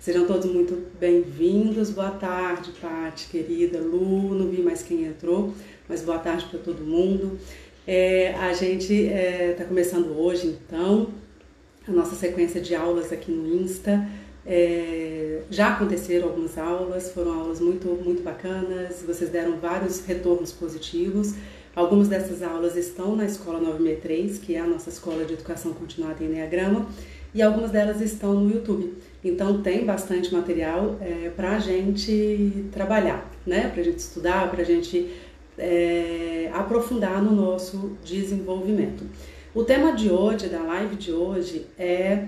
Sejam todos muito bem-vindos. Boa tarde, Paty, querida Lu. Não vi mais quem entrou, mas boa tarde para todo mundo. É, a gente está é, tá começando hoje, então, a nossa sequência de aulas aqui no Insta. É, já aconteceram algumas aulas, foram aulas muito, muito bacanas, vocês deram vários retornos positivos. Algumas dessas aulas estão na Escola 963, que é a nossa escola de educação continuada em Enneagrama, e algumas delas estão no YouTube. Então tem bastante material é, para a gente trabalhar, né? para a gente estudar, para a gente é, aprofundar no nosso desenvolvimento. O tema de hoje, da live de hoje, é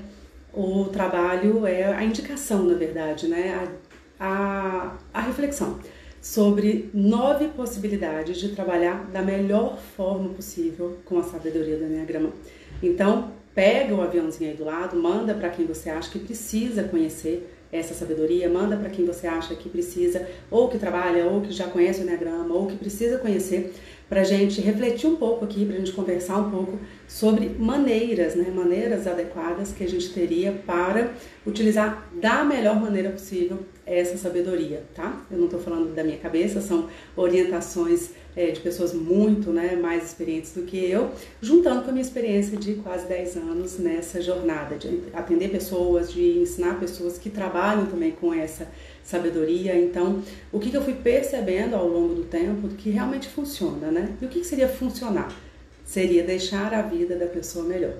o trabalho, é a indicação, na verdade, né? a, a, a reflexão sobre nove possibilidades de trabalhar da melhor forma possível com a sabedoria do Enneagrama. Então, pega o aviãozinho aí do lado, manda para quem você acha que precisa conhecer essa sabedoria, manda para quem você acha que precisa, ou que trabalha, ou que já conhece o Enneagrama, ou que precisa conhecer, para a gente refletir um pouco aqui, para gente conversar um pouco sobre maneiras, né, maneiras adequadas que a gente teria para utilizar da melhor maneira possível essa sabedoria, tá? Eu não estou falando da minha cabeça, são orientações é, de pessoas muito né, mais experientes do que eu, juntando com a minha experiência de quase 10 anos nessa jornada, de atender pessoas, de ensinar pessoas que trabalham também com essa sabedoria. Então, o que, que eu fui percebendo ao longo do tempo que realmente funciona, né? E o que, que seria funcionar? Seria deixar a vida da pessoa melhor.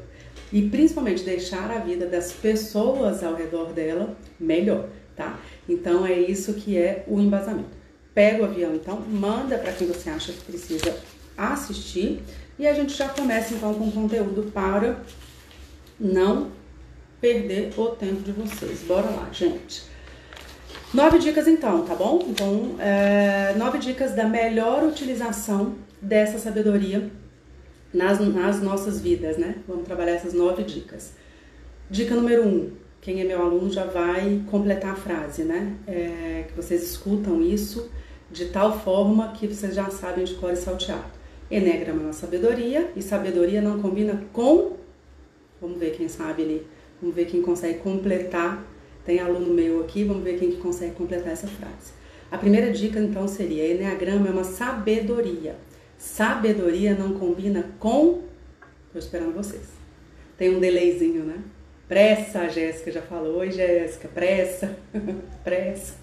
E principalmente deixar a vida das pessoas ao redor dela melhor, tá? Então é isso que é o embasamento. Pega o avião, então, manda para quem você acha que precisa assistir e a gente já começa então com conteúdo para não perder o tempo de vocês. Bora lá, gente. Nove dicas então, tá bom? Então, é, nove dicas da melhor utilização dessa sabedoria nas, nas nossas vidas, né? Vamos trabalhar essas nove dicas. Dica número um: quem é meu aluno já vai completar a frase, né? É, que vocês escutam isso de tal forma que vocês já sabem de cor e salteado. Enneagrama é uma sabedoria e sabedoria não combina com. Vamos ver quem sabe ali. Vamos ver quem consegue completar. Tem aluno meu aqui, vamos ver quem que consegue completar essa frase. A primeira dica então seria: Enneagrama é uma sabedoria. Sabedoria não combina com. Estou esperando vocês. Tem um delayzinho, né? Pressa, a Jéssica já falou. Oi, Jéssica, pressa, pressa.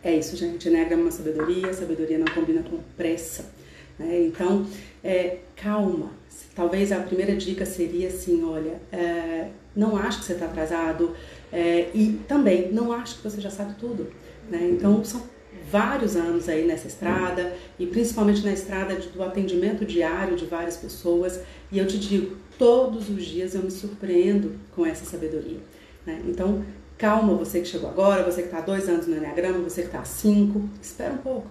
É isso, gente. Enneagrama é uma sabedoria, sabedoria não combina com pressa. Né? Então, é, calma. Talvez a primeira dica seria assim: olha, é, não acho que você está atrasado é, e também não acho que você já sabe tudo. Né? Então, são vários anos aí nessa estrada e principalmente na estrada do atendimento diário de várias pessoas e eu te digo, todos os dias eu me surpreendo com essa sabedoria. Né? Então, Calma, você que chegou agora, você que está dois anos no Enneagrama, você que está há cinco, espera um pouco.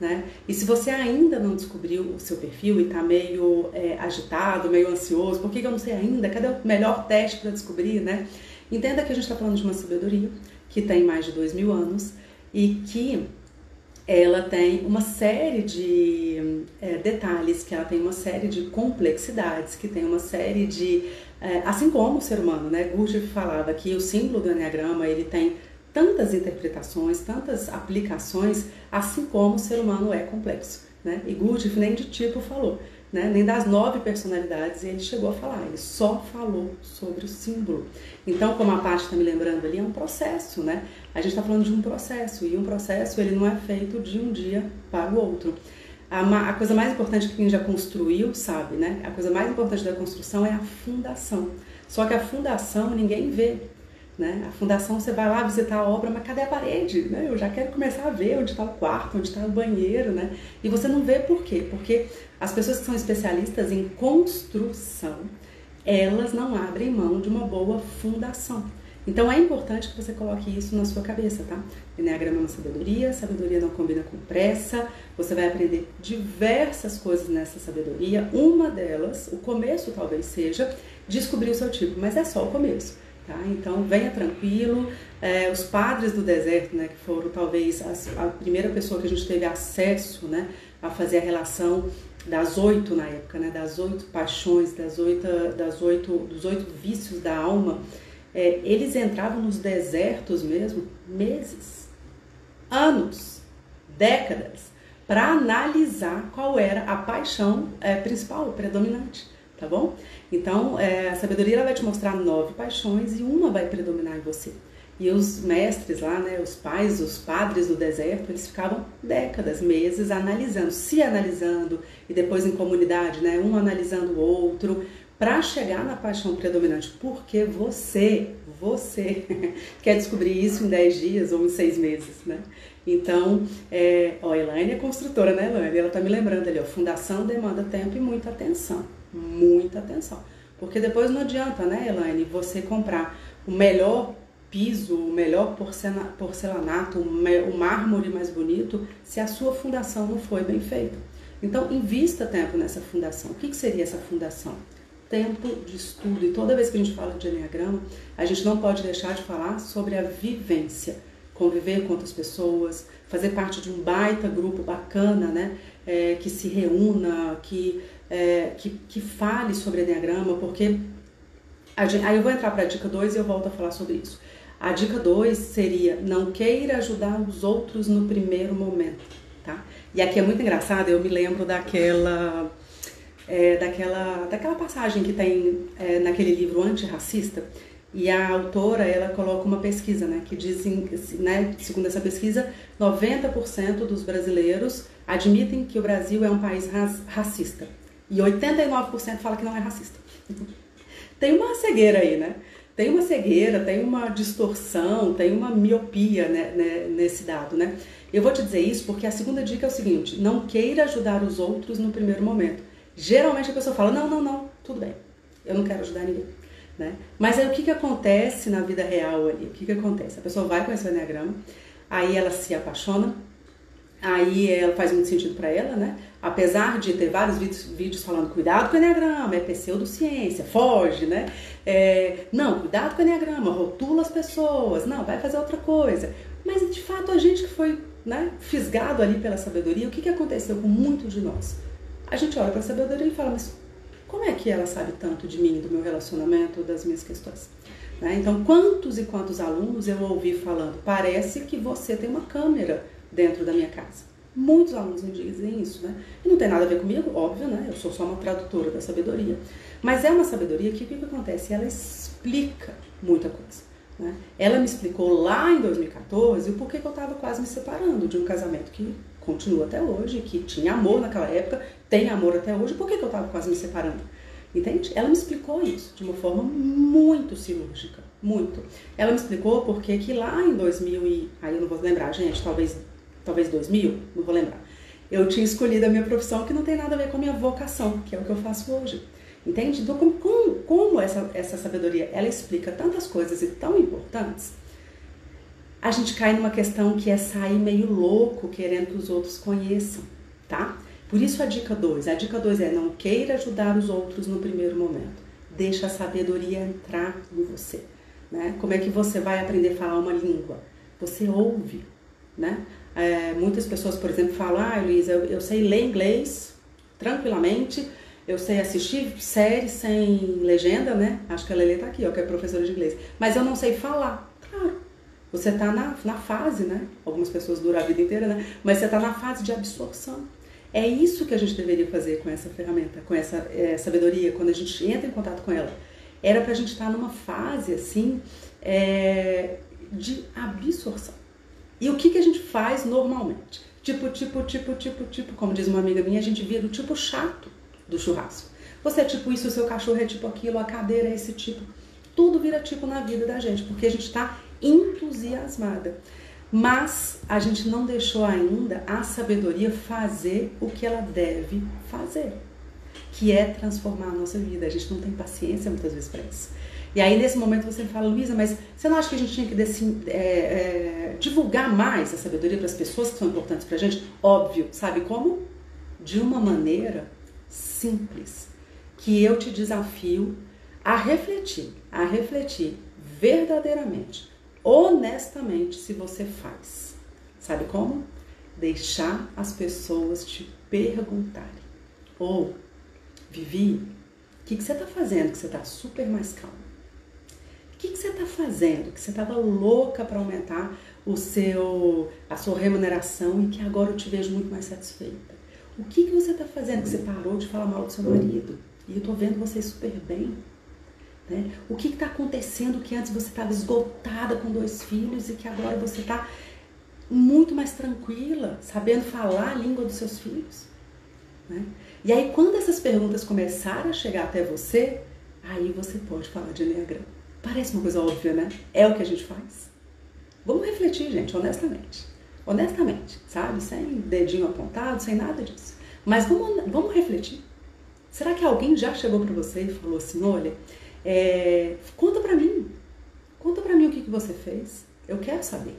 Né? E se você ainda não descobriu o seu perfil e está meio é, agitado, meio ansioso, por que, que eu não sei ainda? Cadê o melhor teste para descobrir? Né? Entenda que a gente está falando de uma sabedoria que tem mais de dois mil anos e que ela tem uma série de é, detalhes, que ela tem uma série de complexidades, que tem uma série de. É, assim como o ser humano, né? Gurdjieff falava que o símbolo do Enneagrama ele tem tantas interpretações, tantas aplicações, assim como o ser humano é complexo. Né? E Gurdjieff nem de tipo falou né? nem das nove personalidades ele chegou a falar, ele só falou sobre o símbolo. Então, como a parte está me lembrando ali, é um processo, né? A gente está falando de um processo, e um processo ele não é feito de um dia para o outro. A, a coisa mais importante que quem já construiu sabe, né? A coisa mais importante da construção é a fundação. Só que a fundação ninguém vê, né? A fundação você vai lá visitar a obra, mas cadê a parede? Né? Eu já quero começar a ver onde está o quarto, onde está o banheiro, né? E você não vê por quê? Porque as pessoas que são especialistas em construção, elas não abrem mão de uma boa fundação. Então é importante que você coloque isso na sua cabeça, tá? Enneagrama é uma sabedoria, sabedoria não combina com pressa. Você vai aprender diversas coisas nessa sabedoria. Uma delas, o começo talvez seja descobrir o seu tipo, mas é só o começo. Tá? Então venha tranquilo. É, os padres do deserto, né, que foram talvez as, a primeira pessoa que a gente teve acesso né, a fazer a relação das oito na época, né, das oito paixões, das oito, das oito, dos oito vícios da alma, é, eles entravam nos desertos mesmo meses, anos, décadas, para analisar qual era a paixão é, principal, predominante, tá bom? Então, é, a sabedoria vai te mostrar nove paixões e uma vai predominar em você. E os mestres lá, né, os pais, os padres do deserto, eles ficavam décadas, meses analisando, se analisando e depois em comunidade, né, um analisando o outro, para chegar na paixão predominante. Porque você, você quer descobrir isso em 10 dias ou em 6 meses, né? Então, é, ó, a Elaine é construtora, né, Elaine? Ela tá me lembrando ali, ó, fundação demanda tempo e muita atenção, muita atenção. Porque depois não adianta, né, Elaine, você comprar o melhor piso, o melhor porcelanato, o mármore mais bonito, se a sua fundação não foi bem feita. Então, invista tempo nessa fundação. O que, que seria essa fundação? Tempo de estudo. E toda vez que a gente fala de Enneagrama, a gente não pode deixar de falar sobre a vivência. Conviver com outras pessoas, fazer parte de um baita grupo bacana, né? É, que se reúna, que, é, que, que fale sobre Enneagrama, porque. Aí eu vou entrar para a dica 2 e eu volto a falar sobre isso. A dica 2 seria não queira ajudar os outros no primeiro momento, tá? E aqui é muito engraçado, eu me lembro daquela é, daquela, daquela passagem que tem é, naquele livro antirracista, e a autora ela coloca uma pesquisa, né, que diz, né, segundo essa pesquisa, 90% dos brasileiros admitem que o Brasil é um país racista e 89% fala que não é racista. tem uma cegueira aí, né? Tem uma cegueira, tem uma distorção, tem uma miopia né, né, nesse dado, né? Eu vou te dizer isso porque a segunda dica é o seguinte: não queira ajudar os outros no primeiro momento. Geralmente a pessoa fala: não, não, não, tudo bem, eu não quero ajudar ninguém. Né? Mas aí o que, que acontece na vida real ali? O que, que acontece? A pessoa vai conhecer o Enneagrama, aí ela se apaixona, aí ela faz muito sentido para ela, né? Apesar de ter vários vídeos, vídeos falando cuidado com o Enneagrama, é pseudociência, foge, né? É, não, cuidado com o Enneagrama, rotula as pessoas, não, vai fazer outra coisa. Mas de fato a gente que foi né, fisgado ali pela sabedoria, o que, que aconteceu com muitos de nós? A gente olha para a sabedoria e fala, mas como é que ela sabe tanto de mim, do meu relacionamento, das minhas questões? Né? Então, quantos e quantos alunos eu ouvi falando, parece que você tem uma câmera dentro da minha casa. Muitos alunos me dizem isso, né? E não tem nada a ver comigo, óbvio, né? Eu sou só uma tradutora da sabedoria. Mas é uma sabedoria que o que, que acontece? Ela explica muita coisa. Né? Ela me explicou lá em 2014 o porquê que eu estava quase me separando de um casamento que continua até hoje, que tinha amor naquela época, tem amor até hoje, por que, que eu estava quase me separando? Entende? Ela me explicou isso de uma forma muito cirúrgica, muito. Ela me explicou porque que lá em 2000 e aí eu não vou lembrar, gente, talvez talvez 2000, não vou lembrar. Eu tinha escolhido a minha profissão que não tem nada a ver com a minha vocação, que é o que eu faço hoje. Entende? Então, como, como, como essa, essa sabedoria ela explica tantas coisas e tão importantes, a gente cai numa questão que é sair meio louco querendo que os outros conheçam, tá? Por isso a dica 2. A dica 2 é não queira ajudar os outros no primeiro momento. Deixa a sabedoria entrar em você. Né? Como é que você vai aprender a falar uma língua? Você ouve, né? É, muitas pessoas, por exemplo, falam, ah, Luísa, eu, eu sei ler inglês tranquilamente, eu sei assistir séries sem legenda, né? Acho que a Lele tá aqui, ó, que é professora de inglês. Mas eu não sei falar. Claro, você tá na, na fase, né? Algumas pessoas duram a vida inteira, né? Mas você tá na fase de absorção. É isso que a gente deveria fazer com essa ferramenta, com essa é, sabedoria, quando a gente entra em contato com ela. Era pra gente estar tá numa fase, assim, é, de absorção. E o que, que a gente faz normalmente? Tipo, tipo, tipo, tipo, tipo, como diz uma amiga minha, a gente vira o tipo chato do churrasco. Você é tipo isso, o seu cachorro é tipo aquilo, a cadeira é esse tipo. Tudo vira tipo na vida da gente, porque a gente está entusiasmada. Mas a gente não deixou ainda a sabedoria fazer o que ela deve fazer, que é transformar a nossa vida. A gente não tem paciência muitas vezes para isso. E aí, nesse momento, você fala, Luísa, mas você não acha que a gente tinha que é, é, divulgar mais a sabedoria para as pessoas que são importantes para a gente? Óbvio, sabe como? De uma maneira simples, que eu te desafio a refletir, a refletir verdadeiramente, honestamente, se você faz. Sabe como? Deixar as pessoas te perguntarem. Ou, Vivi, o que, que você está fazendo que você está super mais calmo? O que, que você está fazendo? Que você estava louca para aumentar o seu, a sua remuneração e que agora eu te vejo muito mais satisfeita. O que, que você está fazendo que você parou de falar mal do seu marido? E eu estou vendo você super bem. Né? O que está acontecendo que antes você estava esgotada com dois filhos e que agora você está muito mais tranquila, sabendo falar a língua dos seus filhos? Né? E aí, quando essas perguntas começarem a chegar até você, aí você pode falar de Enneagrama. Parece uma coisa óbvia, né? É o que a gente faz. Vamos refletir, gente, honestamente. Honestamente, sabe? Sem dedinho apontado, sem nada disso. Mas vamos, vamos refletir. Será que alguém já chegou para você e falou assim: olha, é, conta para mim, conta para mim o que, que você fez. Eu quero saber.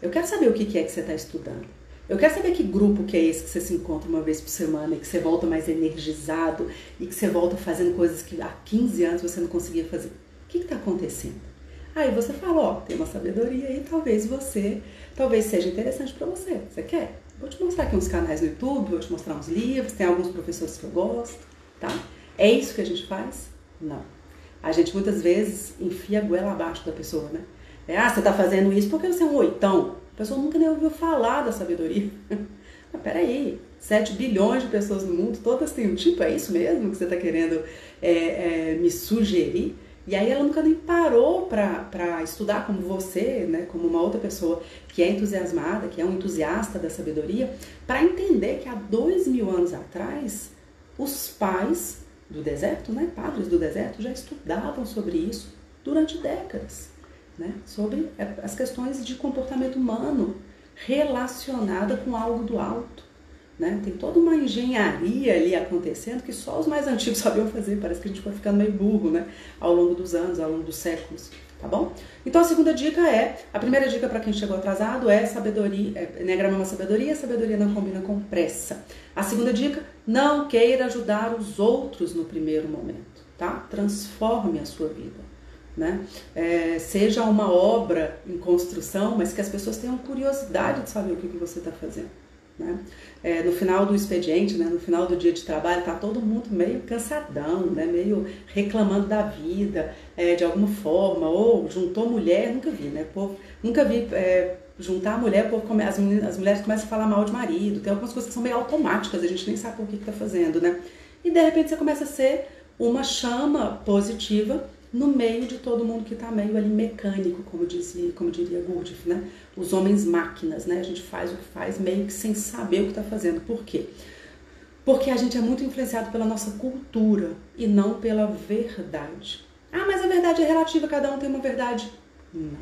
Eu quero saber o que, que é que você está estudando. Eu quero saber que grupo que é esse que você se encontra uma vez por semana e que você volta mais energizado e que você volta fazendo coisas que há 15 anos você não conseguia fazer. Que está acontecendo? Aí você fala, ó, tem uma sabedoria aí, talvez você, talvez seja interessante para você. Você quer? Vou te mostrar aqui uns canais no YouTube, vou te mostrar uns livros, tem alguns professores que eu gosto, tá? É isso que a gente faz? Não. A gente muitas vezes enfia a goela abaixo da pessoa, né? É, ah, você tá fazendo isso porque você é um oitão. A pessoa nunca nem ouviu falar da sabedoria. Mas peraí, 7 bilhões de pessoas no mundo, todas têm um tipo, é isso mesmo que você está querendo é, é, me sugerir? E aí ela nunca nem parou para estudar como você, né, como uma outra pessoa que é entusiasmada, que é um entusiasta da sabedoria, para entender que há dois mil anos atrás os pais do deserto, né, padres do deserto, já estudavam sobre isso durante décadas, né, sobre as questões de comportamento humano relacionada com algo do alto. Né? Tem toda uma engenharia ali acontecendo que só os mais antigos sabiam fazer. Parece que a gente foi ficando meio burro né? ao longo dos anos, ao longo dos séculos. Tá bom? Então a segunda dica é: a primeira dica para quem chegou atrasado é sabedoria, é, é uma sabedoria, sabedoria não combina com pressa. A segunda dica: não queira ajudar os outros no primeiro momento, tá? Transforme a sua vida. Né? É, seja uma obra em construção, mas que as pessoas tenham curiosidade de saber o que, que você está fazendo. Né? É, no final do expediente, né, no final do dia de trabalho, tá todo mundo meio cansadão, né, meio reclamando da vida é, de alguma forma, ou juntou mulher, nunca vi, né? Povo, nunca vi é, juntar a mulher, povo come, as, as mulheres começam a falar mal de marido, tem algumas coisas que são meio automáticas, a gente nem sabe por que está fazendo, né? E de repente você começa a ser uma chama positiva no meio de todo mundo que está meio ali mecânico, como, dizia, como diria Gurdjieff, né? Os homens máquinas, né? A gente faz o que faz meio que sem saber o que está fazendo. Por quê? Porque a gente é muito influenciado pela nossa cultura e não pela verdade. Ah, mas a verdade é relativa, cada um tem uma verdade. Não.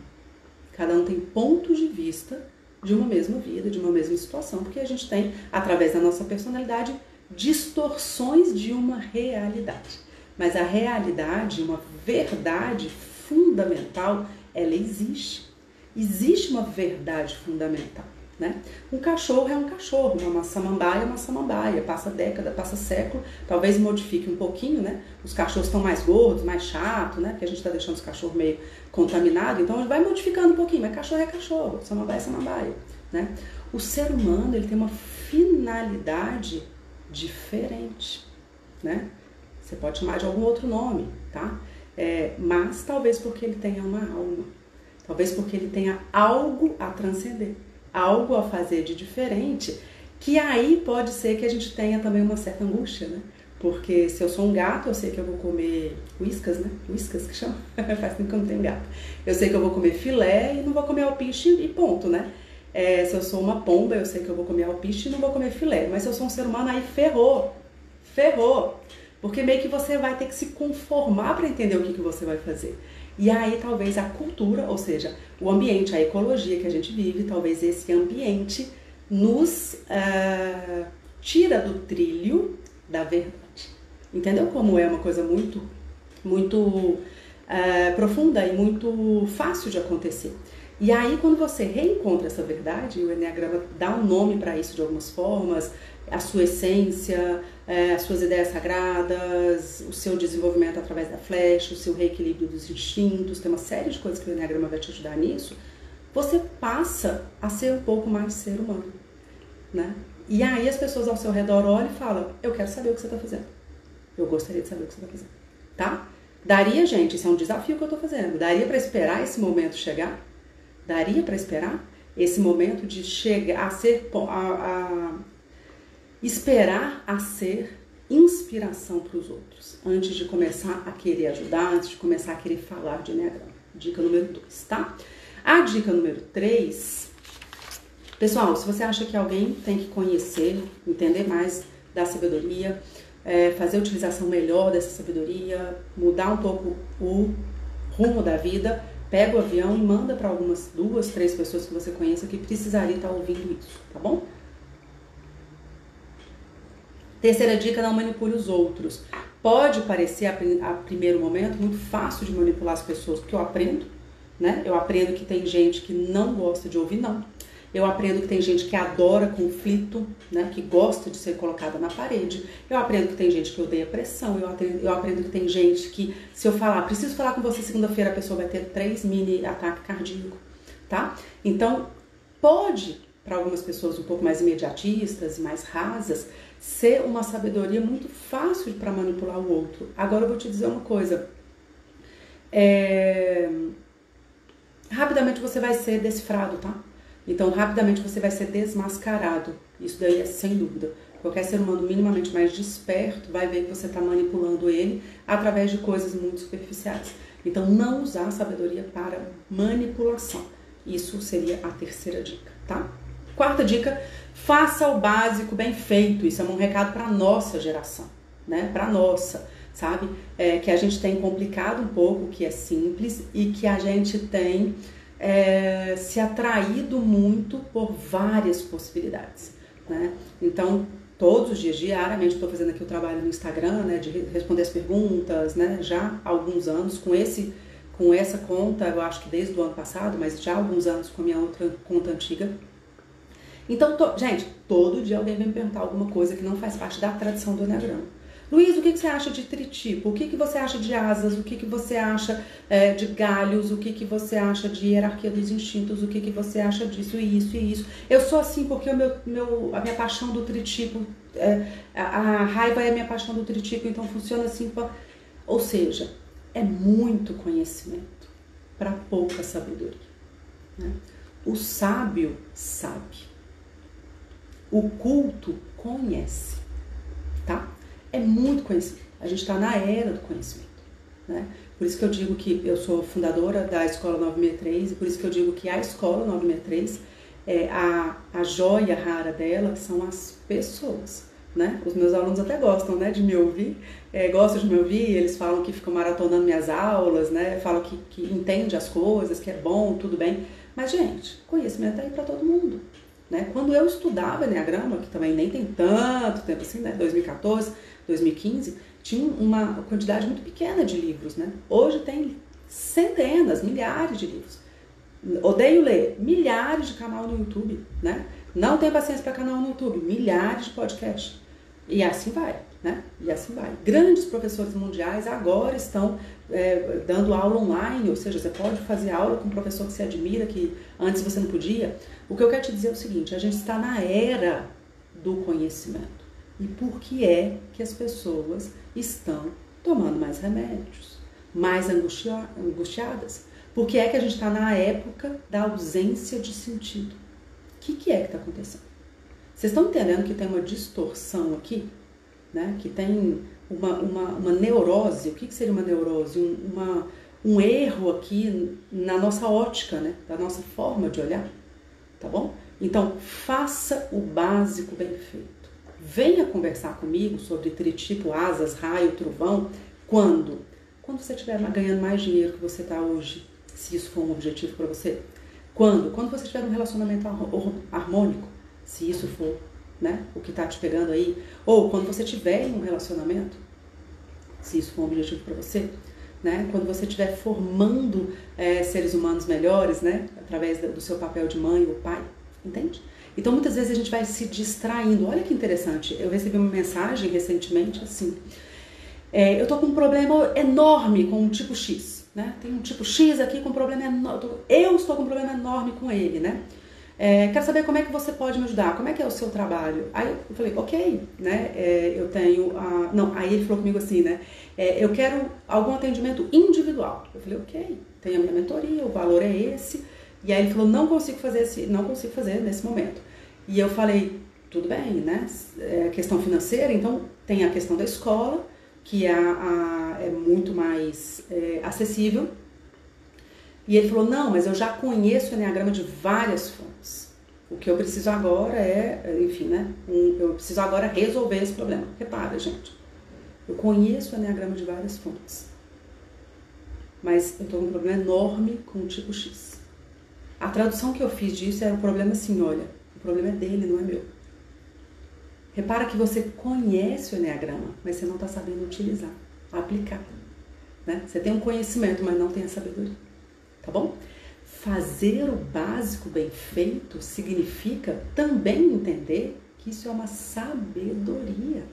Cada um tem pontos de vista de uma mesma vida, de uma mesma situação, porque a gente tem, através da nossa personalidade, distorções de uma realidade. Mas a realidade, uma verdade fundamental, ela existe. Existe uma verdade fundamental. Né? Um cachorro é um cachorro, uma samambaia é uma samambaia, passa década, passa século, talvez modifique um pouquinho, né? Os cachorros estão mais gordos, mais chatos, né? Porque a gente está deixando os cachorros meio contaminados, então vai modificando um pouquinho, mas cachorro é cachorro, samambaia é samambaia, né? O ser humano ele tem uma finalidade diferente, né? Você pode chamar de algum outro nome, tá? É, mas talvez porque ele tenha uma alma, talvez porque ele tenha algo a transcender, algo a fazer de diferente, que aí pode ser que a gente tenha também uma certa angústia, né? Porque se eu sou um gato, eu sei que eu vou comer whiskas, né? Whiskas que chama? Faz tempo que eu não tenho gato. Eu sei que eu vou comer filé e não vou comer alpiche e ponto, né? É, se eu sou uma pomba, eu sei que eu vou comer alpiche e não vou comer filé. Mas se eu sou um ser humano, aí ferrou. Ferrou. Porque meio que você vai ter que se conformar para entender o que, que você vai fazer. E aí talvez a cultura, ou seja, o ambiente, a ecologia que a gente vive, talvez esse ambiente nos uh, tira do trilho da verdade. Entendeu como é uma coisa muito, muito uh, profunda e muito fácil de acontecer? E aí, quando você reencontra essa verdade, o Enneagrama dá um nome para isso de algumas formas, a sua essência, é, as suas ideias sagradas, o seu desenvolvimento através da flecha, o seu reequilíbrio dos instintos, tem uma série de coisas que o Enneagrama vai te ajudar nisso, você passa a ser um pouco mais ser humano, né? E aí as pessoas ao seu redor olham e falam, eu quero saber o que você está fazendo. Eu gostaria de saber o que você está fazendo, tá? Daria, gente, isso é um desafio que eu estou fazendo. Daria para esperar esse momento chegar? Daria para esperar esse momento de chegar a ser a, a esperar a ser inspiração para os outros, antes de começar a querer ajudar, antes de começar a querer falar de Enneagrama. Dica número 2, tá? A dica número 3, pessoal, se você acha que alguém tem que conhecer, entender mais da sabedoria, é, fazer a utilização melhor dessa sabedoria, mudar um pouco o rumo da vida, pega o avião e manda para algumas duas, três pessoas que você conheça que precisaria estar ouvindo isso, tá bom? Terceira dica, não manipule os outros. Pode parecer a, a primeiro momento muito fácil de manipular as pessoas, porque eu aprendo, né? Eu aprendo que tem gente que não gosta de ouvir não. Eu aprendo que tem gente que adora conflito, né, que gosta de ser colocada na parede. Eu aprendo que tem gente que odeia pressão. Eu aprendo, eu aprendo que tem gente que, se eu falar, preciso falar com você segunda-feira, a pessoa vai ter três mini ataques cardíacos, tá? Então, pode, para algumas pessoas um pouco mais imediatistas e mais rasas, ser uma sabedoria muito fácil para manipular o outro. Agora eu vou te dizer uma coisa. É... Rapidamente você vai ser decifrado, tá? Então, rapidamente você vai ser desmascarado. Isso daí é sem dúvida. Qualquer ser humano minimamente mais desperto vai ver que você está manipulando ele através de coisas muito superficiais. Então, não usar a sabedoria para manipulação. Isso seria a terceira dica, tá? Quarta dica: faça o básico bem feito. Isso é um recado para nossa geração, né? Para nossa, sabe? É, que a gente tem complicado um pouco o que é simples e que a gente tem é, se atraído muito por várias possibilidades. Né? Então, todos os dias, diariamente, estou fazendo aqui o trabalho no Instagram, né, de responder as perguntas, né, já há alguns anos, com esse com essa conta, eu acho que desde o ano passado, mas já há alguns anos com a minha outra conta antiga. Então, to, gente, todo dia alguém vem me perguntar alguma coisa que não faz parte da tradição do Enneagrama. Luiz, o que, que você acha de tritipo? O que, que você acha de asas? O que, que você acha é, de galhos? O que, que você acha de hierarquia dos instintos? O que, que você acha disso e isso e isso? Eu sou assim porque o meu, meu, a minha paixão do tritipo, é, a, a, raiva é a minha paixão do tritipo, então funciona assim. Pra... Ou seja, é muito conhecimento para pouca sabedoria. Né? O sábio sabe. O culto conhece, tá? é muito conhecimento. A gente está na era do conhecimento. Né? Por isso que eu digo que eu sou fundadora da Escola 963 e por isso que eu digo que a Escola 963, é, a, a joia rara dela são as pessoas. Né? Os meus alunos até gostam né, de me ouvir, é, gostam de me ouvir, eles falam que ficam maratonando minhas aulas, né? falam que, que entende as coisas, que é bom, tudo bem. Mas, gente, conhecimento é aí para todo mundo. Né? Quando eu estudava Enneagrama, que também nem tem tanto tempo assim, né? 2014, 2015, tinha uma quantidade muito pequena de livros, né? Hoje tem centenas, milhares de livros. Odeio ler, milhares de canal no YouTube, né? Não tenho paciência para canal no YouTube, milhares de podcasts. E assim vai, né? E assim vai. Grandes professores mundiais agora estão é, dando aula online, ou seja, você pode fazer aula com um professor que você admira, que antes você não podia. O que eu quero te dizer é o seguinte: a gente está na era do conhecimento e por que é que as pessoas estão tomando mais remédios, mais angustiadas. Por que é que a gente está na época da ausência de sentido? O que, que é que está acontecendo? Vocês estão entendendo que tem uma distorção aqui? Né? Que tem uma, uma, uma neurose. O que, que seria uma neurose? Um, uma, um erro aqui na nossa ótica, né? da nossa forma de olhar. Tá bom? Então, faça o básico bem feito. Venha conversar comigo sobre tritipo, asas, raio, trovão. Quando? Quando você estiver ganhando mais dinheiro que você está hoje, se isso for um objetivo para você. Quando? Quando você tiver um relacionamento harmônico, se isso for né, o que está te pegando aí. Ou quando você tiver em um relacionamento, se isso for um objetivo para você. Né? Quando você estiver formando é, seres humanos melhores, né? através do seu papel de mãe ou pai, entende? Então muitas vezes a gente vai se distraindo. Olha que interessante, eu recebi uma mensagem recentemente assim. É, eu tô com um problema enorme com um tipo X, né? Tem um tipo X aqui com um problema enorme. Eu estou com um problema enorme com ele, né? É, quero saber como é que você pode me ajudar, como é que é o seu trabalho. Aí eu falei, ok, né? É, eu tenho. A... Não, aí ele falou comigo assim, né? É, eu quero algum atendimento individual. Eu falei, ok, tem a minha mentoria, o valor é esse. E aí ele falou, não consigo fazer esse, não consigo fazer nesse momento. E eu falei, tudo bem, né? É questão financeira, então tem a questão da escola, que é, a, é muito mais é, acessível. E ele falou, não, mas eu já conheço o Enneagrama de várias fontes. O que eu preciso agora é, enfim, né? Um, eu preciso agora resolver esse problema. Repara, gente. Eu conheço o Enneagrama de várias fontes. Mas eu estou com um problema enorme com o tipo X. A tradução que eu fiz disso era o problema assim, olha, o problema é dele, não é meu. Repara que você conhece o Enneagrama, mas você não está sabendo utilizar, aplicar. Né? Você tem um conhecimento, mas não tem a sabedoria. Tá bom? Fazer o básico bem feito significa também entender que isso é uma sabedoria.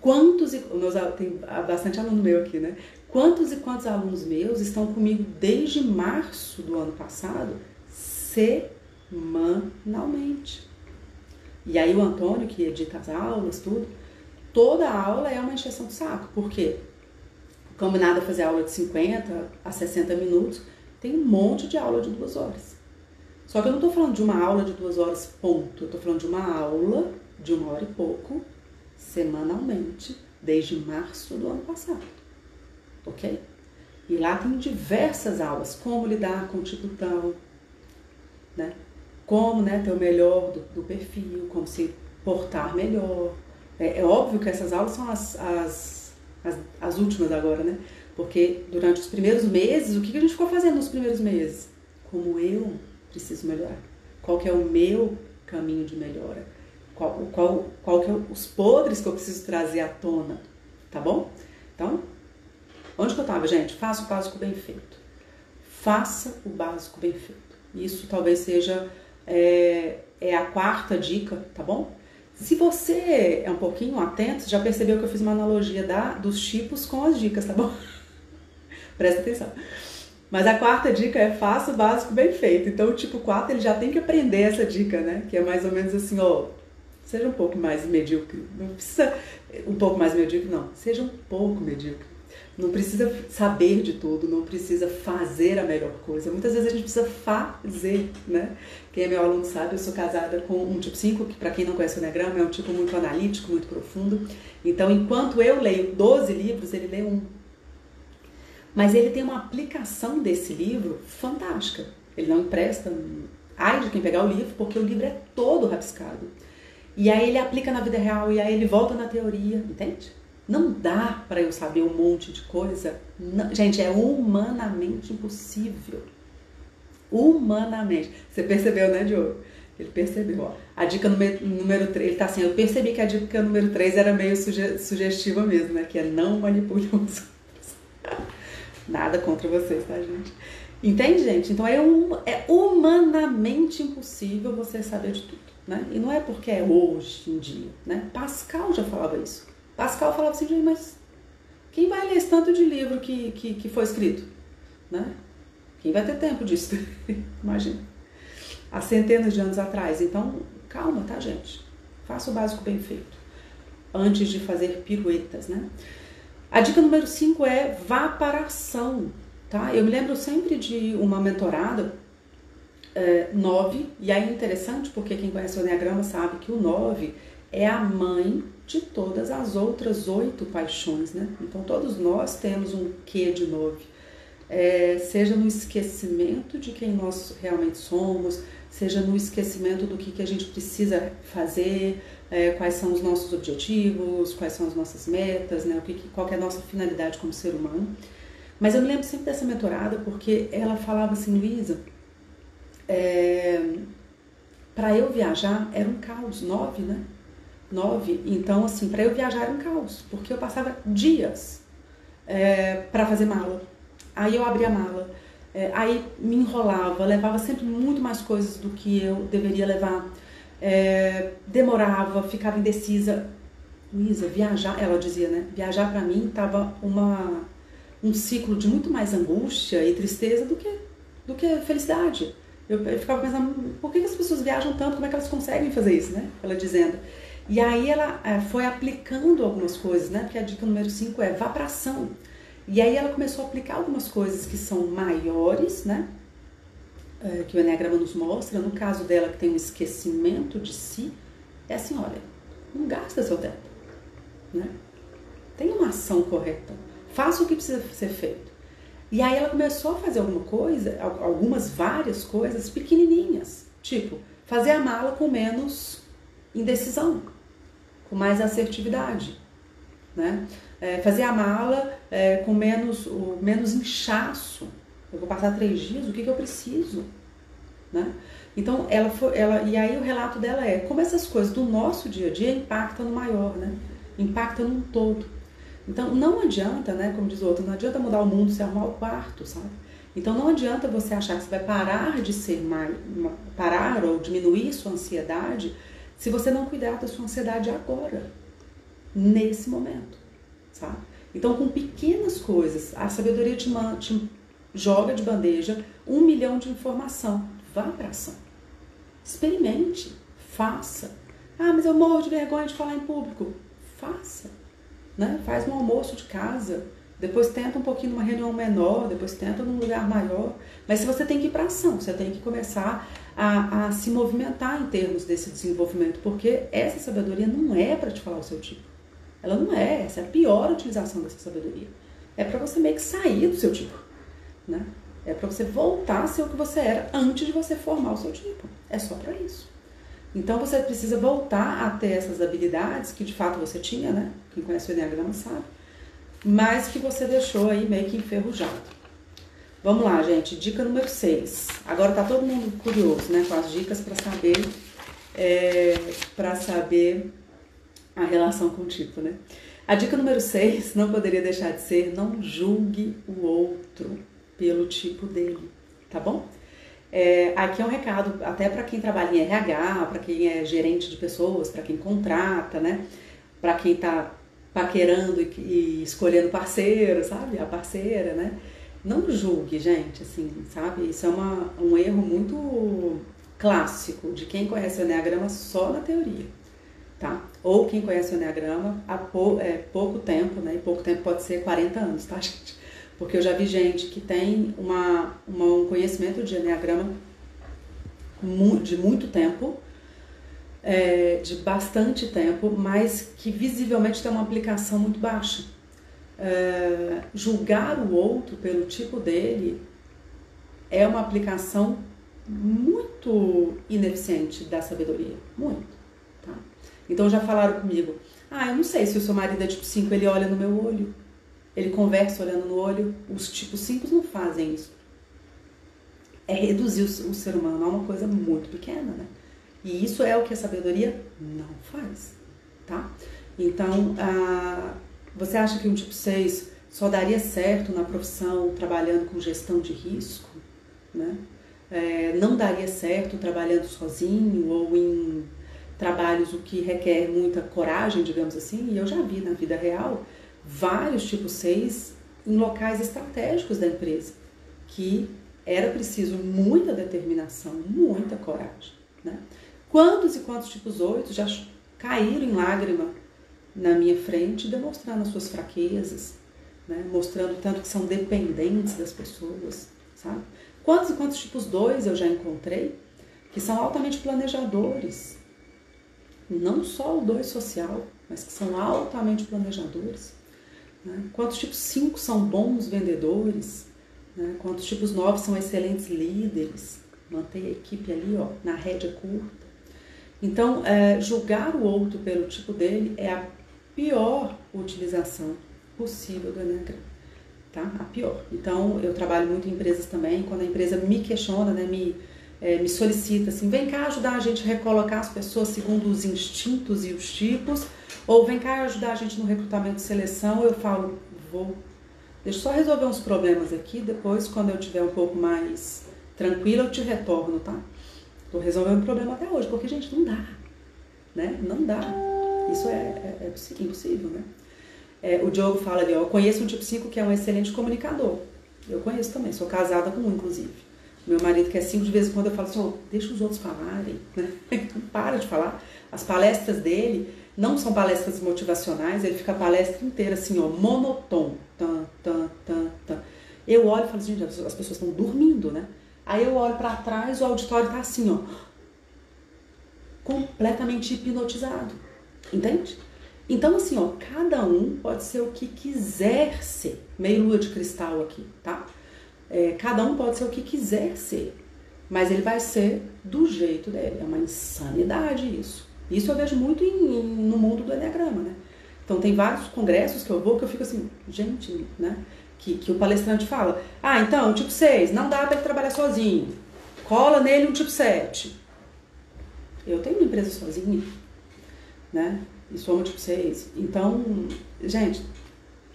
Quantos e meus, tem bastante aluno meu aqui, né? Quantos e quantos alunos meus estão comigo desde março do ano passado semanalmente? E aí o Antônio, que edita as aulas, tudo, toda aula é uma encheção de saco. Por quê? Combinado a fazer aula de 50 a 60 minutos, tem um monte de aula de duas horas. Só que eu não estou falando de uma aula de duas horas, ponto. Eu estou falando de uma aula de uma hora e pouco, semanalmente, desde março do ano passado. Ok? E lá tem diversas aulas, como lidar com o tal, né? como né, ter o melhor do, do perfil, como se portar melhor. É, é, óbvio que essas aulas são as, as, as, as, últimas agora, né? Porque durante os primeiros meses, o que, a gente ficou fazendo nos primeiros meses? Como eu preciso melhorar? Qual que é o meu caminho de melhora? Qual, qual, qual que é os podres que eu preciso trazer à tona? Tá bom? Então, onde que eu estava, gente? Faça o básico bem feito. Faça o básico bem feito. Isso talvez seja é, é a quarta dica, tá bom? Se você é um pouquinho atento, já percebeu que eu fiz uma analogia da, dos tipos com as dicas, tá bom? Presta atenção. Mas a quarta dica é faça o básico bem feito. Então o tipo 4 ele já tem que aprender essa dica, né? Que é mais ou menos assim, ó, seja um pouco mais medíocre. Não precisa um pouco mais medíocre, não. Seja um pouco medíocre. Não precisa saber de tudo, não precisa fazer a melhor coisa. Muitas vezes a gente precisa fazer, né? Quem é meu aluno sabe, eu sou casada com um tipo 5, que para quem não conhece o Enneagrama é um tipo muito analítico, muito profundo. Então, enquanto eu leio 12 livros, ele lê um. Mas ele tem uma aplicação desse livro fantástica. Ele não empresta, ai de quem pegar o livro, porque o livro é todo rabiscado. E aí ele aplica na vida real, e aí ele volta na teoria, entende? Não dá para eu saber um monte de coisa. Não, gente, é humanamente impossível. Humanamente. Você percebeu, né, Diogo? Ele percebeu, ó. A dica número, número 3, ele tá assim, eu percebi que a dica número 3 era meio suge, sugestiva mesmo, né? Que é não manipule os outros. Nada contra vocês, tá, gente? Entende, gente? Então é, um, é humanamente impossível você saber de tudo, né? E não é porque é hoje em dia, né? Pascal já falava isso. Pascal falava assim, mas quem vai ler esse tanto de livro que, que, que foi escrito? Né? Quem vai ter tempo disso? Imagina. Há centenas de anos atrás. Então, calma, tá, gente? Faça o básico bem feito. Antes de fazer piruetas, né? A dica número 5 é vá para a ação, tá? Eu me lembro sempre de uma mentorada é, 9, e aí é interessante porque quem conhece o Enneagrama sabe que o 9 é a mãe de todas as outras oito paixões, né? Então todos nós temos um quê de nove. É, seja no esquecimento de quem nós realmente somos, seja no esquecimento do que, que a gente precisa fazer, é, quais são os nossos objetivos, quais são as nossas metas, né? O que, qual é a nossa finalidade como ser humano. Mas eu me lembro sempre dessa mentorada porque ela falava assim, Luísa, é, para eu viajar era um caos, nove, né? Nove. Então, assim, para eu viajar era um caos, porque eu passava dias é, para fazer mala. Aí eu abria a mala, é, aí me enrolava, levava sempre muito mais coisas do que eu deveria levar. É, demorava, ficava indecisa. Luísa, viajar, ela dizia, né? Viajar para mim tava uma um ciclo de muito mais angústia e tristeza do que do que felicidade. Eu, eu ficava pensando, por que, que as pessoas viajam tanto? Como é que elas conseguem fazer isso, né? Ela dizendo. E aí ela é, foi aplicando algumas coisas, né? Porque a dica número 5 é vá pra ação. E aí ela começou a aplicar algumas coisas que são maiores, né? É, que o Enneagrama nos mostra. No caso dela, que tem um esquecimento de si, é assim, olha, não gasta seu tempo, né? Tem uma ação correta. Faça o que precisa ser feito. E aí ela começou a fazer alguma coisa, algumas várias coisas pequenininhas, tipo fazer a mala com menos indecisão, com mais assertividade, né? É, fazer a mala é, com menos, o, menos inchaço. Eu vou passar três dias, o que, que eu preciso, né? Então ela foi, ela e aí o relato dela é como essas coisas do nosso dia a dia impactam no maior, né? Impactam num todo. Então não adianta, né, como diz o outro, não adianta mudar o mundo se arrumar o quarto, sabe? Então não adianta você achar que você vai parar de ser mais, parar ou diminuir sua ansiedade se você não cuidar da sua ansiedade agora, nesse momento, sabe? Então com pequenas coisas, a sabedoria te, te joga de bandeja um milhão de informação, vá para ação, experimente, faça. Ah, mas eu morro de vergonha de falar em público, faça né? Faz um almoço de casa, depois tenta um pouquinho numa reunião menor, depois tenta num lugar maior. Mas se você tem que ir para ação, você tem que começar a, a, se movimentar em termos desse desenvolvimento, porque essa sabedoria não é para te falar o seu tipo. Ela não é, essa é a pior utilização dessa sabedoria. É para você meio que sair do seu tipo, né? É para você voltar a ser o que você era antes de você formar o seu tipo. É só para isso. Então você precisa voltar a ter essas habilidades que de fato você tinha, né? Quem conhece o Enneagrama sabe, mas que você deixou aí meio que enferrujado. Vamos lá, gente. Dica número 6. Agora tá todo mundo curioso, né? Com as dicas para saber é, para saber a relação com o tipo, né? A dica número 6 não poderia deixar de ser não julgue o outro pelo tipo dele, tá bom? É, aqui é um recado até para quem trabalha em RH, para quem é gerente de pessoas, para quem contrata, né? Para quem está paquerando e, e, escolhendo parceiro, sabe? A parceira, né? Não julgue, gente, assim, sabe? Isso é uma, um erro muito clássico de quem conhece o Enneagrama só na teoria, tá? Ou quem conhece o Enneagrama há pou, é, pouco tempo, né? E pouco tempo pode ser 40 anos, tá, gente? Porque eu já vi gente que tem uma, uma um conhecimento de Enneagrama de muito tempo, é, de bastante tempo, mas que visivelmente tem uma aplicação muito baixa. É, julgar o outro pelo tipo dele é uma aplicação muito ineficiente da sabedoria. Muito. Tá? Então já falaram comigo, ah, eu não sei se o seu marido é tipo 5, ele olha no meu olho ele conversa olhando no olho. Os tipos 5 não fazem isso. É reduzir o, ser humano a uma coisa muito pequena, né? E isso é o que a sabedoria não faz, tá? Então, ah, você acha que um tipo 6 só daria certo na profissão trabalhando com gestão de risco, né? É, não daria certo trabalhando sozinho ou em trabalhos o que requer muita coragem, digamos assim, e eu já vi na vida real vários tipos 6 em locais estratégicos da empresa, que era preciso muita determinação, muita coragem. Né? Quantos e quantos tipos 8 já caíram em lágrima na minha frente, demonstrando as suas fraquezas, né? mostrando tanto que são dependentes das pessoas, sabe? Quantos e quantos tipos 2 eu já encontrei que são altamente planejadores, não só o 2 social, mas que são altamente planejadores. Né? Quantos tipos 5 são bons vendedores? Né? Quantos tipos 9 são excelentes líderes? Mantém a equipe ali ó, na rédea curta. Então, é, julgar o outro pelo tipo dele é a pior utilização possível do Enneagrama. Tá? A pior. Então, eu trabalho muito em empresas também, quando a empresa me questiona, né, me, é, me solicita assim, vem cá ajudar a gente a recolocar as pessoas segundo os instintos e os tipos, ou vem cá ajudar a gente no recrutamento de seleção, eu falo, vou. Deixa eu só resolver uns problemas aqui, depois, quando eu tiver um pouco mais tranquila, eu te retorno, tá? Tô resolvendo o problema até hoje, porque, gente, não dá. Né? Não dá. Isso é, é, é impossível, né? É, o Diogo fala ali, ó, eu conheço um tipo 5 que é um excelente comunicador. Eu conheço também, sou casada com um, inclusive. Meu marido quer cinco de vez em quando eu falo assim, deixa os outros falarem, né? Para de falar. As palestras dele não são palestras motivacionais, ele fica a palestra inteira assim, ó, monotom. Tan, tan, tan, tan. Eu olho e falo assim, gente, as pessoas estão dormindo, né? Aí eu olho para trás, o auditório tá assim, ó, completamente hipnotizado. Entende? Então, assim, ó, cada um pode ser o que quiser ser. Meio lua de cristal aqui, tá? É, cada um pode ser o que quiser ser. Mas ele vai ser do jeito dele. É uma insanidade isso. Isso eu vejo muito em, no mundo do Enneagrama, né? Então tem vários congressos que eu vou que eu fico assim, gente, né? Que, que o palestrante fala, ah, então, tipo 6, não dá para ele trabalhar sozinho. Cola nele um tipo 7. Eu tenho uma empresa sozinha, né? E um tipo 6. Então, gente,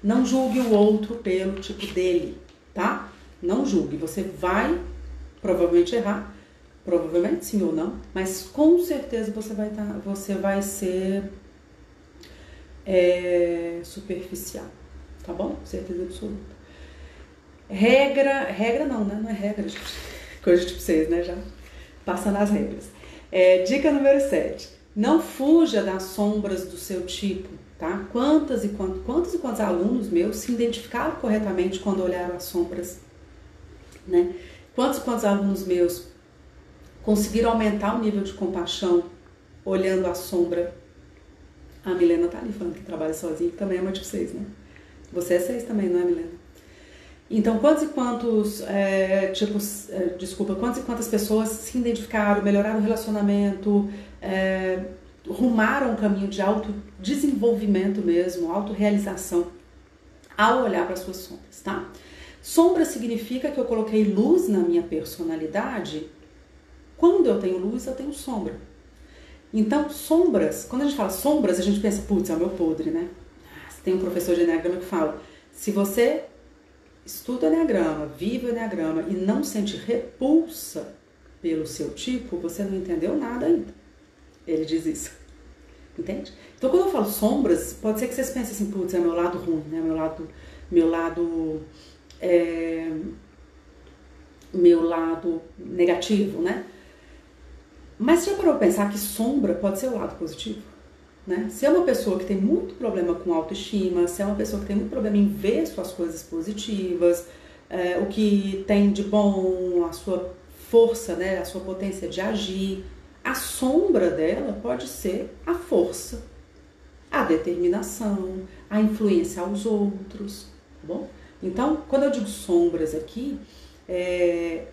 não julgue o outro pelo tipo dele, tá? Não julgue. Você vai provavelmente errar, provavelmente sim ou não, mas com certeza você vai tá, você vai ser é, superficial, tá bom? Certeza absoluta. Regra, regra não, né? Não é regra. Coisa tipo 6, né? Já passando as regras. É, dica número 7. Não fuja das sombras do seu tipo, tá? Quantas e quantos, quantos e quantos alunos meus se identificaram corretamente quando olharam as sombras, né? Quantos e quantos alunos meus conseguiram aumentar o nível de compaixão olhando a sombra? A Milena tá ali falando que trabalha sozinha, que também é uma de vocês, né? Você é seis também, não é, Milena? Então, quantos e quantos, é, tipo, é, desculpa, quantas e quantas pessoas se identificaram, melhoraram o relacionamento, é, rumaram um caminho de autodesenvolvimento mesmo, autorrealização, ao olhar para suas sombras, tá? Sombra significa que eu coloquei luz na minha personalidade. Quando eu tenho luz, eu tenho sombra. Então, sombras, quando a gente fala sombras, a gente pensa, putz, é o meu podre, né? Ah, tem um professor de Enneagrama que fala: se você estuda Enneagrama, vive Enneagrama e não sente repulsa pelo seu tipo, você não entendeu nada ainda. Ele diz isso. Entende? Então, quando eu falo sombras, pode ser que vocês pensem assim, putz, é meu lado ruim, né? Meu lado, meu lado é, meu lado negativo, né? Mas já parou para pensar que sombra pode ser o lado positivo? Né? Se é uma pessoa que tem muito problema com autoestima, se é uma pessoa que tem muito problema em ver suas coisas positivas, é, o que tem de bom, a sua força, né, a sua potência de agir, a sombra dela pode ser a força, a determinação, a influência aos outros, tá bom? Então, quando eu digo sombras aqui, é,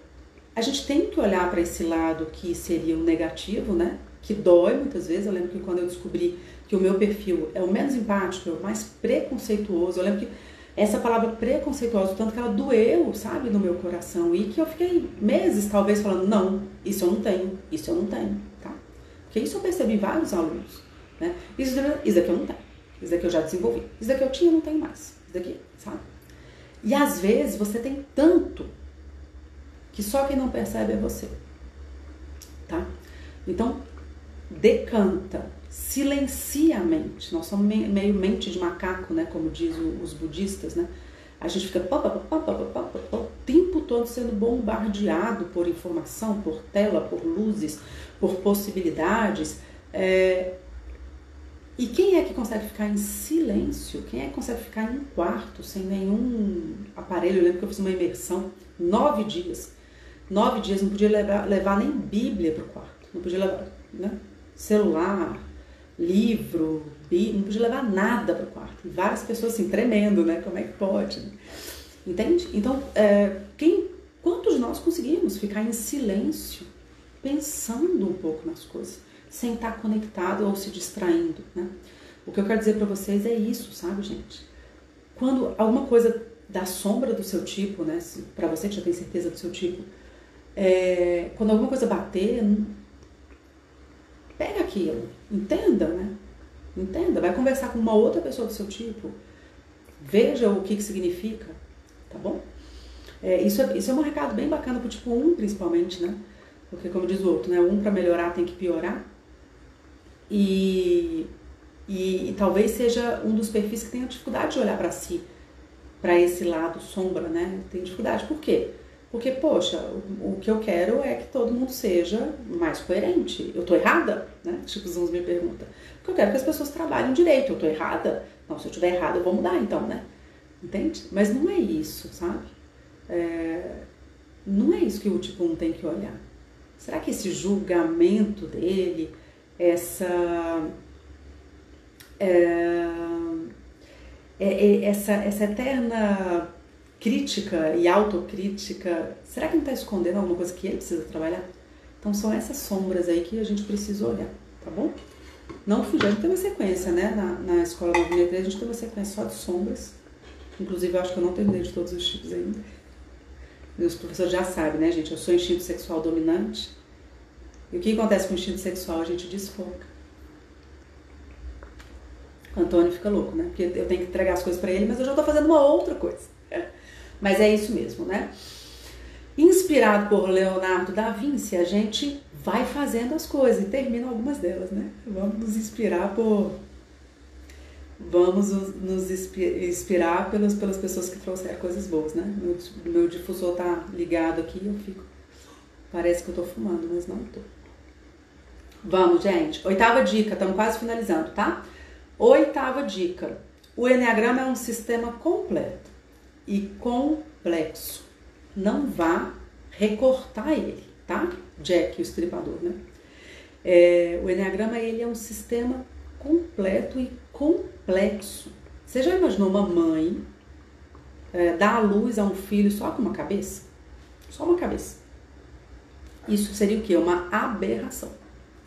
a gente tem que olhar para esse lado que seria o negativo, né? Que dói muitas vezes. Eu lembro que quando eu descobri que o meu perfil é o menos empático, é o mais preconceituoso, eu lembro que essa palavra preconceituosa, tanto que ela doeu, sabe, no meu coração, e que eu fiquei meses talvez falando: não, isso eu não tenho, isso eu não tenho, tá? Porque isso eu percebi em vários alunos, né? Isso, isso daqui eu não tenho, isso daqui eu já desenvolvi, isso daqui eu tinha, não tenho mais, isso daqui, sabe? E às vezes você tem tanto que só quem não percebe é você. Tá? Então, decanta, silencia a mente. Nós somos meio mente de macaco, né, como diz os budistas, né? A gente fica pá, pá, pá, o tempo todo sendo bombardeado por informação, por tela, por luzes, por possibilidades. É, e quem é que consegue ficar em silêncio? Quem é que consegue ficar em um quarto sem nenhum aparelho? Eu lembro que eu fiz uma imersão, nove dias. Nove dias, não podia levar, levar nem Bíblia para o quarto. Não podia levar né? Celular, livro, Bíblia, não podia levar nada para o quarto. Várias pessoas assim, tremendo, né? Como é que pode? Entende? Então, é, quem, quantos de nós conseguimos ficar em silêncio, pensando um pouco nas coisas? sem estar conectado ou se distraindo, né? O que eu quero dizer para vocês é isso, sabe, gente? Quando alguma coisa da sombra do seu tipo, né? Para você que já tem certeza do seu tipo, é, quando alguma coisa bater, pega aquilo, entenda, né? Entenda, vai conversar com uma outra pessoa do seu tipo, veja o que, que significa, tá bom? É, isso, é, isso é um recado bem bacana pro tipo 1, principalmente, né? Porque, como diz o outro, né? Um para melhorar tem que piorar. E, e, e, talvez seja um dos perfis que tenha dificuldade de olhar para si, para esse lado sombra, né? Tem dificuldade. Por quê? Porque, poxa, o, que eu quero é que todo mundo seja mais coerente. Eu tô errada? Né? Tipo, os uns me perguntam. Porque eu quero que as pessoas trabalhem direito. Eu tô errada? Não, se eu tiver errada, eu vou mudar então, né? Entende? Mas não é isso, sabe? É, não é isso que o tipo 1 tem que olhar. Será que esse julgamento dele, essa. É, é, é essa, essa eterna crítica e autocrítica, será que não está escondendo alguma coisa que ele precisa trabalhar? Então são essas sombras aí que a gente precisa olhar, tá bom? Não gente tem uma sequência, né? Na, na escola 93 a gente tem uma sequência só de sombras. Inclusive eu acho que eu não terminei de todos os tipos ainda. Meus professores já sabem, né, gente? Eu sou instinto sexual dominante. E o que acontece com o instinto sexual? A gente desfoca. Antônio fica louco, né? Porque eu tenho que entregar as coisas para ele, mas eu já tô fazendo uma outra coisa. Mas é isso mesmo, né? Inspirado por Leonardo da Vinci, a gente vai fazendo as coisas e termina algumas delas, né? Vamos nos inspirar por. Vamos nos inspirar pelas, pelas pessoas que trouxeram coisas boas, né? Meu, meu difusor tá ligado aqui eu fico. Parece que eu tô fumando, mas não tô. Vamos, gente. Oitava dica, estamos quase finalizando, tá? Oitava dica. O Enneagrama é um sistema completo e complexo. Não vá recortar ele, tá? Jack, o estripador, né? É, o Enneagrama ele é um sistema completo e complexo. Você já imaginou uma mãe é, dar a luz a um filho só com uma cabeça? Só uma cabeça. Isso seria o quê? Uma aberração,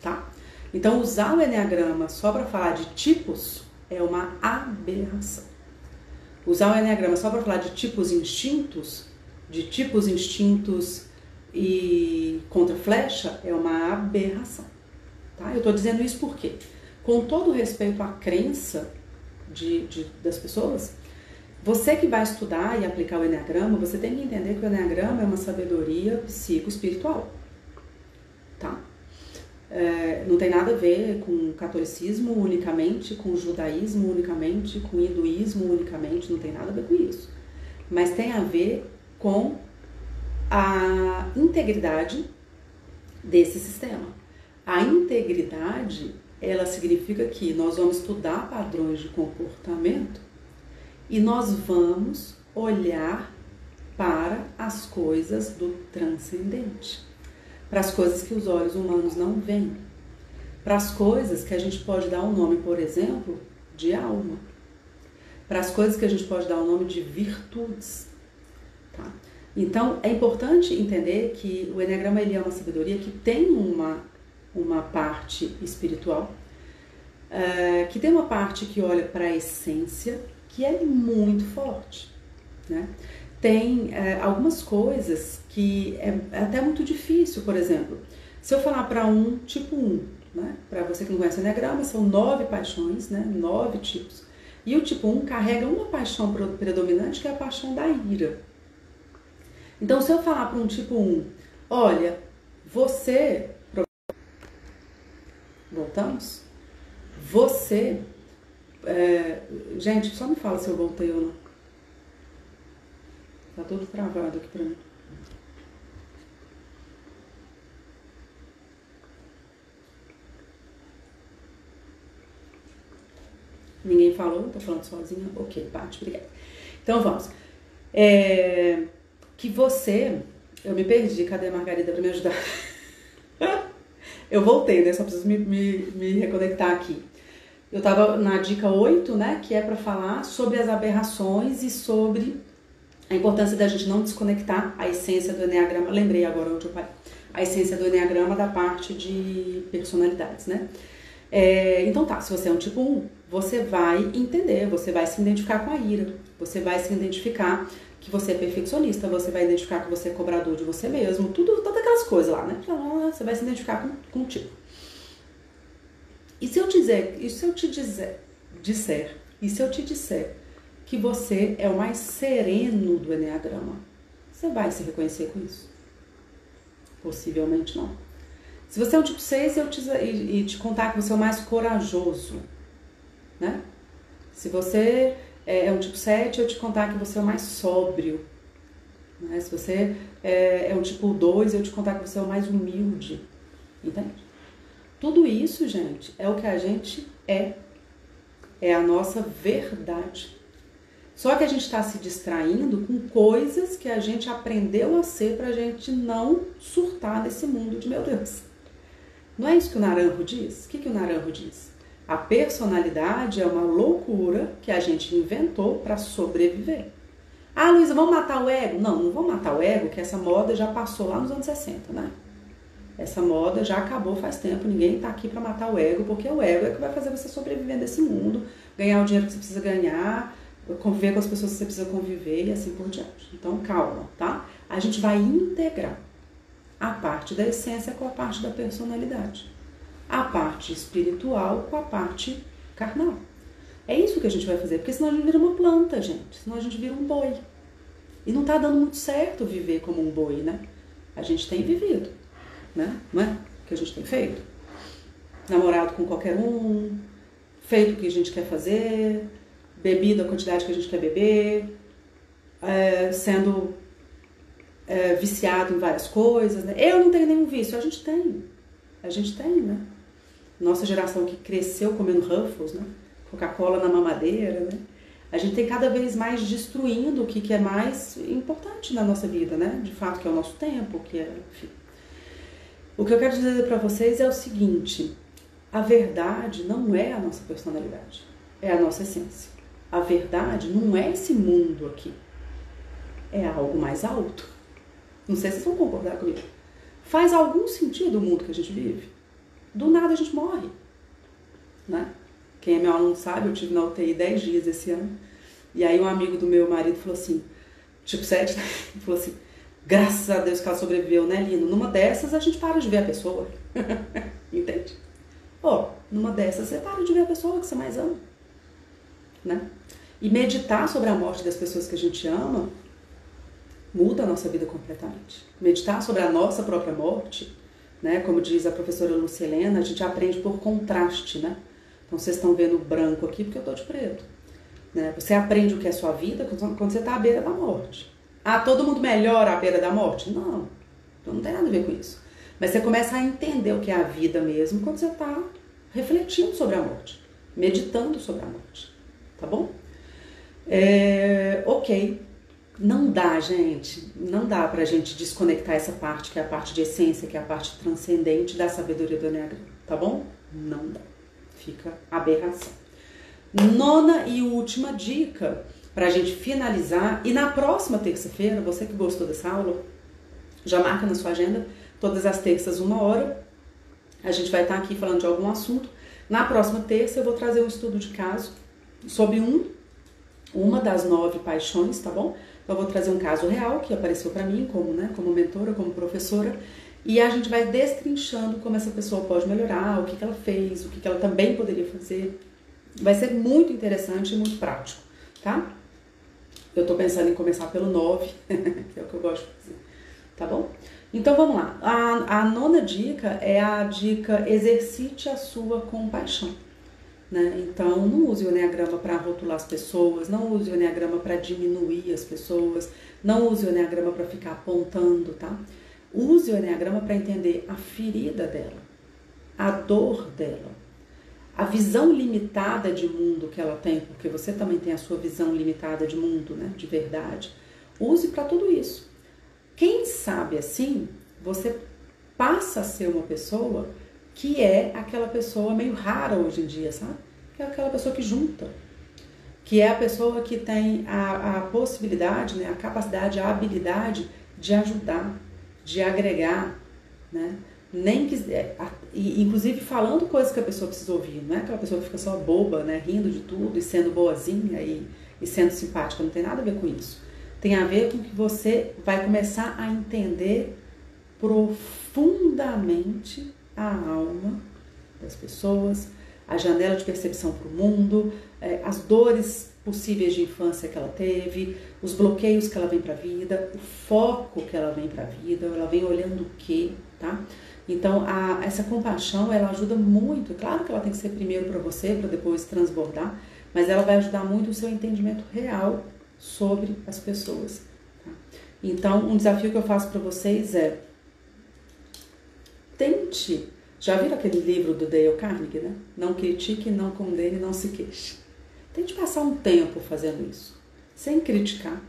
tá? Então, usar o Enneagrama só para falar de tipos é uma aberração. Usar o Enneagrama só para falar de tipos instintos, de tipos instintos e contra flecha, é uma aberração. Tá? Eu estou dizendo isso porque, com todo respeito à crença de, de, das pessoas, você que vai estudar e aplicar o Enneagrama, você tem que entender que o Enneagrama é uma sabedoria psicoespiritual. Tá? É, não tem nada a ver com catolicismo unicamente, com judaísmo unicamente, com hinduísmo unicamente, não tem nada a ver com isso. Mas tem a ver com a integridade desse sistema. A integridade, ela significa que nós vamos estudar padrões de comportamento e nós vamos olhar para as coisas do transcendente para as coisas que os olhos humanos não veem, para as coisas que a gente pode dar o um nome, por exemplo, de alma, para as coisas que a gente pode dar o um nome de virtudes. Tá? Então é importante entender que o Enneagrama ele é uma sabedoria que tem uma, uma parte espiritual, uh, que tem uma parte que olha para a essência, que é muito forte. Né? Tem é, algumas coisas que é, é até muito difícil, por exemplo, se eu falar para um tipo 1, né? Para você que não conhece o Enneagrama, são nove paixões, né? Nove tipos. E o tipo 1 carrega uma paixão predominante, que é a paixão da ira. Então, se eu falar para um tipo 1, olha, você. Voltamos? Você. É... gente, só me fala se eu voltei ou não. Tá tudo travado aqui pra mim. Ninguém falou? Tô falando sozinha? Ok, Paty, obrigada. Então vamos. É, que você. Eu me perdi, cadê a Margarida para me ajudar? eu voltei, né? Só preciso me, me, me reconectar aqui. Eu tava na dica 8, né? Que é para falar sobre as aberrações e sobre a importância da gente não desconectar a essência do Enneagrama, lembrei agora onde eu parei, a essência do Enneagrama da parte de personalidades, né? É, então tá, se você é um tipo 1, você vai entender, você vai se identificar com a ira, você vai se identificar que você é perfeccionista, você vai identificar que você é cobrador de você mesmo, tudo, todas aquelas coisas lá, né? Você vai se identificar com, com o tipo. E se eu dizer, e se eu te dizer, disser, e se eu te disser que você é o mais sereno do Enneagrama. Você vai se reconhecer com isso? Possivelmente não. Se você é um tipo 6 eu te, e, e te contar que você é o mais corajoso, né? Se você é, é um tipo 7, eu te contar que você é o mais sóbrio, Né? Se você é, é um tipo 2, eu te contar que você é o mais humilde. Entende? Tudo isso, gente, é o que a gente é. É a nossa verdade. Só que a gente está se distraindo com coisas que a gente aprendeu a ser para a gente não surtar nesse mundo de meu Deus. Não é isso que o Naranjo diz? O que, que o Naranjo diz? A personalidade é uma loucura que a gente inventou para sobreviver. Ah, Luísa, vamos matar o ego? Não, não vamos matar o ego, que essa moda já passou lá nos anos 60, né? Essa moda já acabou faz tempo, ninguém está aqui para matar o ego, porque o ego é que vai fazer você sobreviver nesse mundo, ganhar o dinheiro que você precisa ganhar, conviver com as pessoas que você precisa conviver e assim por diante. Então, calma, tá? A gente vai integrar a parte da essência com a parte da personalidade, a parte espiritual com a parte carnal. É isso que a gente vai fazer, porque senão a gente vira uma planta, gente, senão a gente vira um boi. E não tá dando muito certo viver como um boi, né? A gente tem vivido, né? Não é? O que a gente tem feito. Namorado com qualquer um, feito o que a gente quer fazer, bebido a quantidade que a gente quer beber, é, sendo é, viciado em várias coisas. Né? Eu não tenho nenhum vício, a gente tem. A gente tem, né? Nossa geração que cresceu comendo Ruffles, né? Coca-Cola na mamadeira, né? A gente tem cada vez mais destruindo o que, que é mais importante na nossa vida, né? De fato, que é o nosso tempo, que é, enfim. O que eu quero dizer para vocês é o seguinte: a verdade não é a nossa personalidade, é a nossa essência. A verdade não é esse mundo aqui, é algo mais alto. Não sei se vocês vão concordar comigo. Faz algum sentido o mundo que a gente vive? Do nada a gente morre. Né? Quem é meu aluno sabe, eu tive na UTI 10 dias esse ano. E aí um amigo do meu marido falou assim, tipo 7, né? falou assim, graças a Deus que ela sobreviveu, né, Lino? Numa dessas a gente para de ver a pessoa. Entende? Ó, oh, numa dessas você para de ver a pessoa que você mais ama. Né? E meditar sobre a morte das pessoas que a gente ama muda a nossa vida completamente. Meditar sobre a nossa própria morte, né, como diz a professora Lucilena, a gente aprende por contraste, né? Então vocês estão vendo branco aqui porque eu estou de preto. Né? Você aprende o que é sua vida quando você está à beira da morte. Ah, todo mundo melhora à beira da morte? Não, então não tem nada a ver com isso. Mas você começa a entender o que é a vida mesmo quando você está refletindo sobre a morte, meditando sobre a morte. Tá bom? É, ok. Não dá, gente, não dá pra gente desconectar essa parte, que é a parte de essência, que é a parte transcendente da sabedoria do Enneagrama, tá bom? Não dá. Fica aberração. Nona e última dica pra gente finalizar, e na próxima terça-feira, você que gostou dessa aula, já marca na sua agenda, todas as terças, uma hora, a gente vai estar aqui falando de algum assunto. Na próxima terça, eu vou trazer um estudo de caso sobre um, uma das nove paixões, tá bom? Então, eu vou trazer um caso real que apareceu para mim como, né, como mentora, como professora, e a gente vai destrinchando como essa pessoa pode melhorar, o que, que ela fez, o que, que ela também poderia fazer. Vai ser muito interessante e muito prático, tá? Eu tô pensando em começar pelo 9, que é o que eu gosto de fazer, tá bom? Então vamos lá. A, a nona dica é a dica exercite a sua compaixão. Né? Então, não use o Enneagrama para rotular as pessoas, não use o Enneagrama para diminuir as pessoas, não use o Enneagrama para ficar apontando, tá? Use o Enneagrama para entender a ferida dela, a dor dela, a visão limitada de mundo que ela tem, porque você também tem a sua visão limitada de mundo, né? De verdade. Use para tudo isso. Quem sabe assim, você passa a ser uma pessoa que é aquela pessoa meio rara hoje em dia, sabe? Que é aquela pessoa que junta, que é a pessoa que tem a, a possibilidade, né, a capacidade, a habilidade de ajudar, de agregar, né? Nem que, é, inclusive falando coisas que a pessoa precisa ouvir, não é aquela pessoa que fica só boba, né, rindo de tudo e sendo boazinha e, e sendo simpática, não tem nada a ver com isso. Tem a ver com que você vai começar a entender profundamente a alma das pessoas, a janela de percepção para o mundo, é, as dores possíveis de infância que ela teve, os bloqueios que ela vem para a vida, o foco que ela vem para a vida, ela vem olhando o que, tá? Então, a, essa compaixão, ela ajuda muito. Claro que ela tem que ser primeiro para você, para depois transbordar, mas ela vai ajudar muito o seu entendimento real sobre as pessoas. Tá? Então, um desafio que eu faço para vocês é tente. Já viram aquele livro do Dale Carnegie, né? Não critique, não condene, não se queixe. Tente passar um tempo fazendo isso, sem criticar,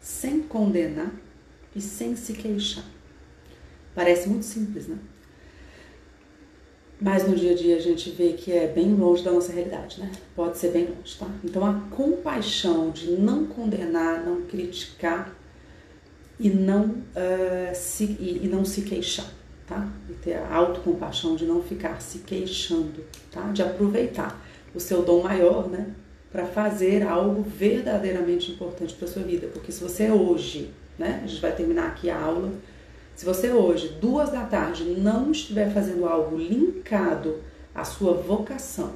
sem condenar e sem se queixar. Parece muito simples, né? Mas no dia a dia a gente vê que é bem longe da nossa realidade, né? Pode ser bem longe, tá? Então a compaixão de não condenar, não criticar e não, uh, se, e, e, não se queixar, tá? E ter a autocompaixão de não ficar se queixando, tá? De aproveitar o seu dom maior, né? Para fazer algo verdadeiramente importante para sua vida. Porque se você hoje, né? A gente vai terminar aqui a aula se você hoje, duas da tarde, não estiver fazendo algo linkado à sua vocação,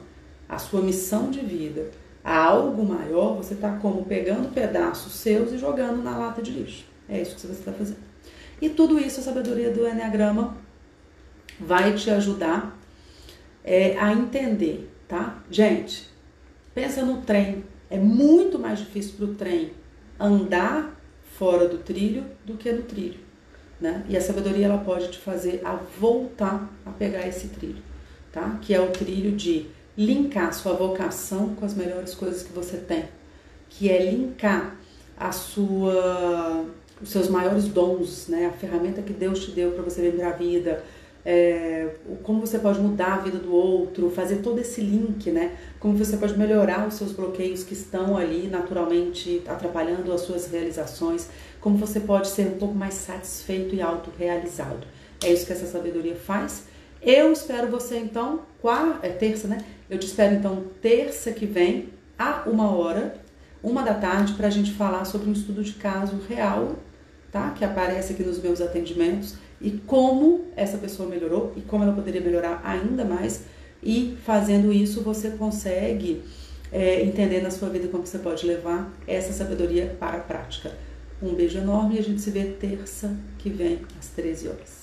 à sua missão de vida, a algo maior, você está como pegando pedaços seus e jogando na lata de lixo. É isso que você está fazendo. E tudo isso a sabedoria do Enneagrama vai te ajudar é, a entender, tá? Gente, pensa no trem. É muito mais difícil para o trem andar fora do trilho do que no trilho. Né? E a sabedoria ela pode te fazer a voltar a pegar esse trilho, tá? Que é o trilho de linkar sua vocação com as melhores coisas que você tem, que é linkar a sua os seus maiores dons, né? A ferramenta que Deus te deu para você viver a vida, é, como você pode mudar a vida do outro, fazer todo esse link, né? Como você pode melhorar os seus bloqueios que estão ali naturalmente atrapalhando as suas realizações, como você pode ser um pouco mais satisfeito e autorrealizado. É isso que essa sabedoria faz. Eu espero você então, quarta, é terça, né? Eu te espero então terça que vem, a uma hora, uma da tarde, para a gente falar sobre um estudo de caso real, tá? Que aparece aqui nos meus atendimentos e como essa pessoa melhorou e como ela poderia melhorar ainda mais. E fazendo isso, você consegue é, entender na sua vida como você pode levar essa sabedoria para a prática. Um beijo enorme e a gente se vê terça que vem às 13 horas.